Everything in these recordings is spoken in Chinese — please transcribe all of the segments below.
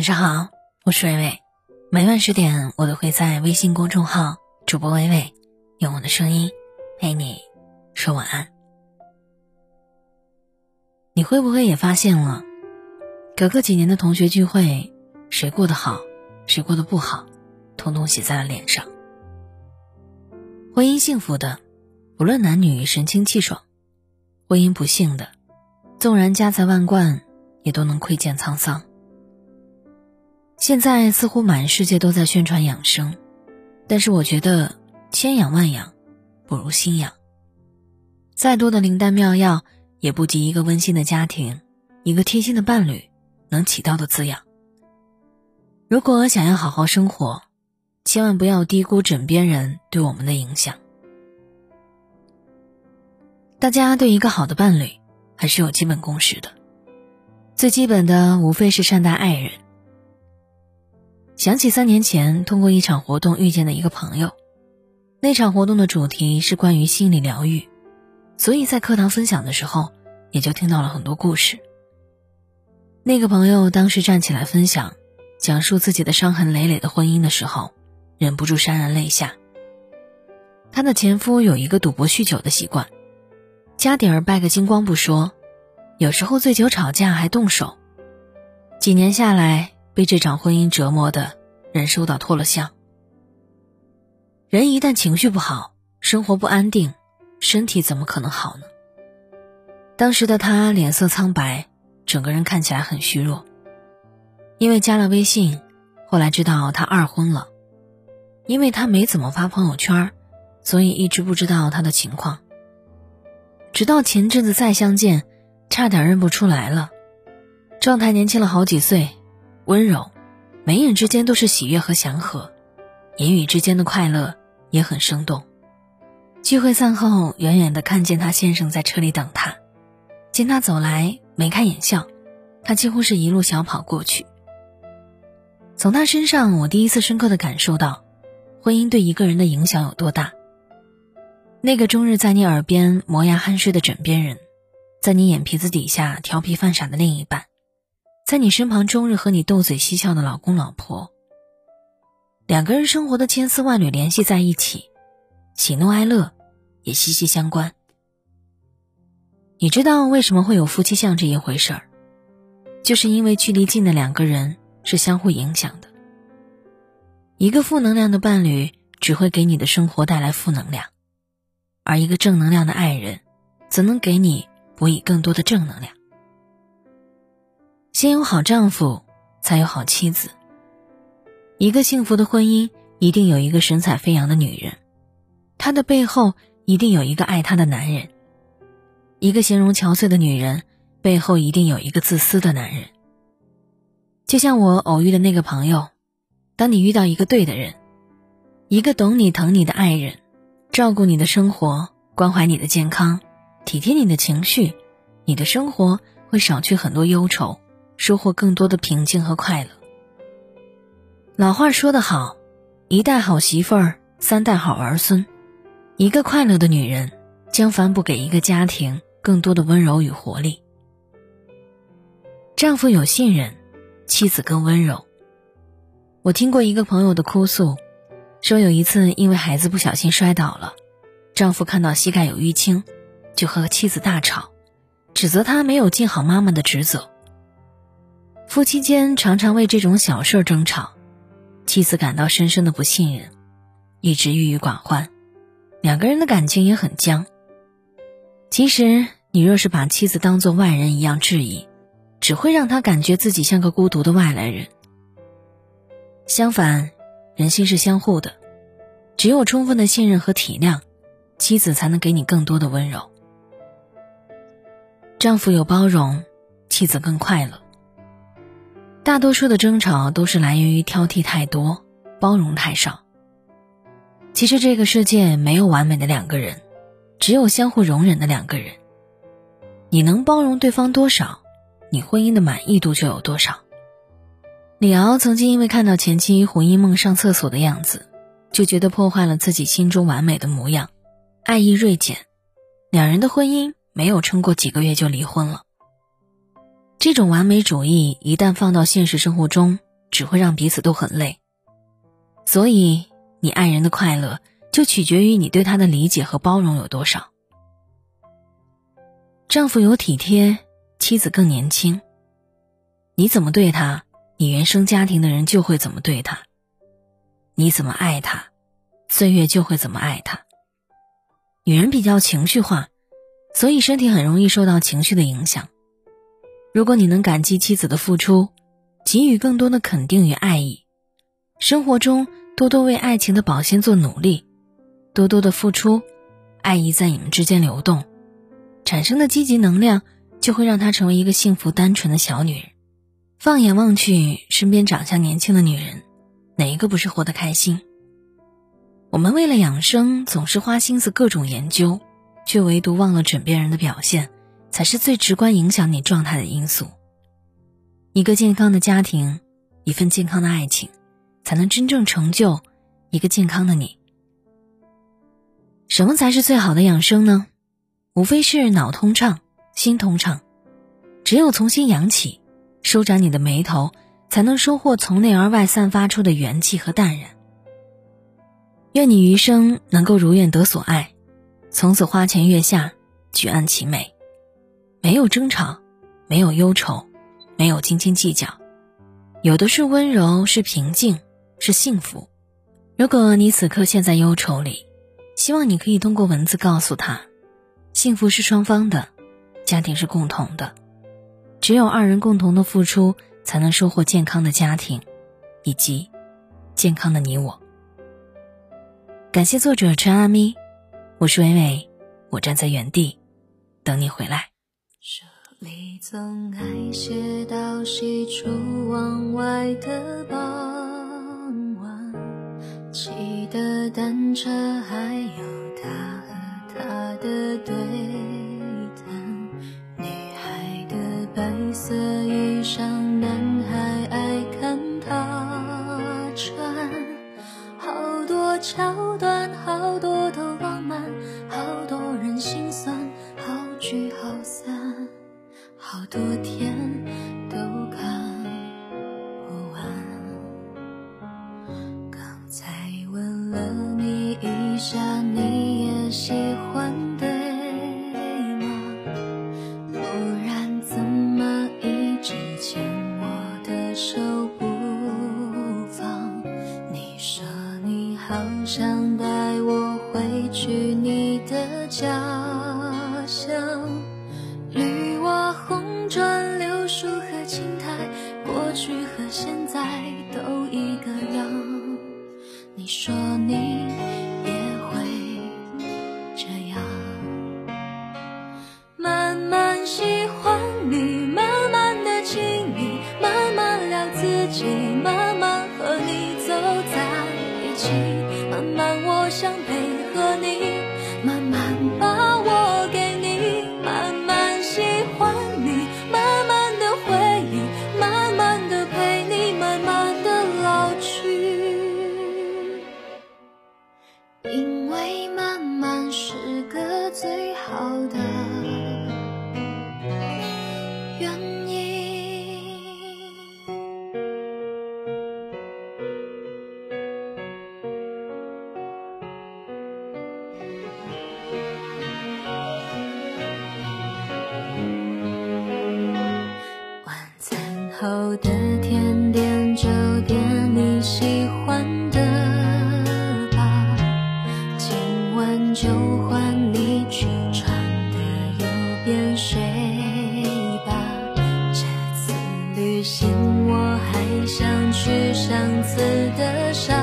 晚上好，我是微微。每晚十点，我都会在微信公众号“主播微微”用我的声音陪你说晚安。你会不会也发现了，隔个几年的同学聚会，谁过得好，谁过得不好，统统写在了脸上。婚姻幸福的，不论男女，神清气爽；婚姻不幸的，纵然家财万贯，也都能窥见沧桑。现在似乎满世界都在宣传养生，但是我觉得千养万养，不如心养。再多的灵丹妙药，也不及一个温馨的家庭，一个贴心的伴侣能起到的滋养。如果想要好好生活，千万不要低估枕边人对我们的影响。大家对一个好的伴侣，还是有基本共识的，最基本的无非是善待爱人。想起三年前通过一场活动遇见的一个朋友，那场活动的主题是关于心理疗愈，所以在课堂分享的时候，也就听到了很多故事。那个朋友当时站起来分享，讲述自己的伤痕累累的婚姻的时候，忍不住潸然泪下。她的前夫有一个赌博酗酒的习惯，家底儿败个精光不说，有时候醉酒吵架还动手，几年下来。被这场婚姻折磨的，忍受到脱了相。人一旦情绪不好，生活不安定，身体怎么可能好呢？当时的他脸色苍白，整个人看起来很虚弱。因为加了微信，后来知道他二婚了。因为他没怎么发朋友圈，所以一直不知道他的情况。直到前阵子再相见，差点认不出来了，状态年轻了好几岁。温柔，眉眼之间都是喜悦和祥和，言语之间的快乐也很生动。聚会散后，远远的看见他先生在车里等他，见他走来，眉开眼笑，他几乎是一路小跑过去。从他身上，我第一次深刻的感受到，婚姻对一个人的影响有多大。那个终日在你耳边磨牙酣睡的枕边人，在你眼皮子底下调皮犯傻的另一半。在你身旁终日和你斗嘴嬉笑的老公老婆，两个人生活的千丝万缕联系在一起，喜怒哀乐也息息相关。你知道为什么会有夫妻相这一回事儿？就是因为距离近的两个人是相互影响的。一个负能量的伴侣只会给你的生活带来负能量，而一个正能量的爱人，则能给你补以更多的正能量。先有好丈夫，才有好妻子。一个幸福的婚姻，一定有一个神采飞扬的女人，她的背后一定有一个爱她的男人。一个形容憔悴的女人，背后一定有一个自私的男人。就像我偶遇的那个朋友，当你遇到一个对的人，一个懂你、疼你的爱人，照顾你的生活，关怀你的健康，体贴你的情绪，你的生活会少去很多忧愁。收获更多的平静和快乐。老话说得好，一代好媳妇儿，三代好儿孙。一个快乐的女人，将反哺给一个家庭更多的温柔与活力。丈夫有信任，妻子更温柔。我听过一个朋友的哭诉，说有一次因为孩子不小心摔倒了，丈夫看到膝盖有淤青，就和妻子大吵，指责他没有尽好妈妈的职责。夫妻间常常为这种小事争吵，妻子感到深深的不信任，一直郁郁寡欢，两个人的感情也很僵。其实，你若是把妻子当做外人一样质疑，只会让她感觉自己像个孤独的外来人。相反，人心是相互的，只有充分的信任和体谅，妻子才能给你更多的温柔。丈夫有包容，妻子更快乐。大多数的争吵都是来源于挑剔太多，包容太少。其实这个世界没有完美的两个人，只有相互容忍的两个人。你能包容对方多少，你婚姻的满意度就有多少。李敖曾经因为看到前妻胡因梦上厕所的样子，就觉得破坏了自己心中完美的模样，爱意锐减，两人的婚姻没有撑过几个月就离婚了。这种完美主义一旦放到现实生活中，只会让彼此都很累。所以，你爱人的快乐就取决于你对他的理解和包容有多少。丈夫有体贴，妻子更年轻。你怎么对他，你原生家庭的人就会怎么对他。你怎么爱他，岁月就会怎么爱他。女人比较情绪化，所以身体很容易受到情绪的影响。如果你能感激妻子的付出，给予更多的肯定与爱意，生活中多多为爱情的保鲜做努力，多多的付出，爱意在你们之间流动。产生的积极能量就会让她成为一个幸福单纯的小女人。放眼望去，身边长相年轻的女人，哪一个不是活得开心？我们为了养生，总是花心思各种研究，却唯独忘了枕边人的表现，才是最直观影响你状态的因素。一个健康的家庭，一份健康的爱情，才能真正成就一个健康的你。什么才是最好的养生呢？无非是脑通畅，心通畅。只有从心养起，舒展你的眉头，才能收获从内而外散发出的元气和淡然。愿你余生能够如愿得所爱，从此花前月下，举案齐眉，没有争吵，没有忧愁，没有斤斤计较，有的是温柔，是平静，是幸福。如果你此刻陷在忧愁里，希望你可以通过文字告诉他。幸福是双方的，家庭是共同的，只有二人共同的付出，才能收获健康的家庭，以及健康的你我。感谢作者陈阿咪，我是伟伟，我站在原地等你回来。手里总爱写到喜出望外的傍晚，骑的单车还有他和。他的对了你一下，你也。喜我的甜点，就点你喜欢的吧。今晚就换你去床的右边睡吧。这次旅行我还想去上次的沙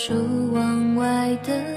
到西出望外的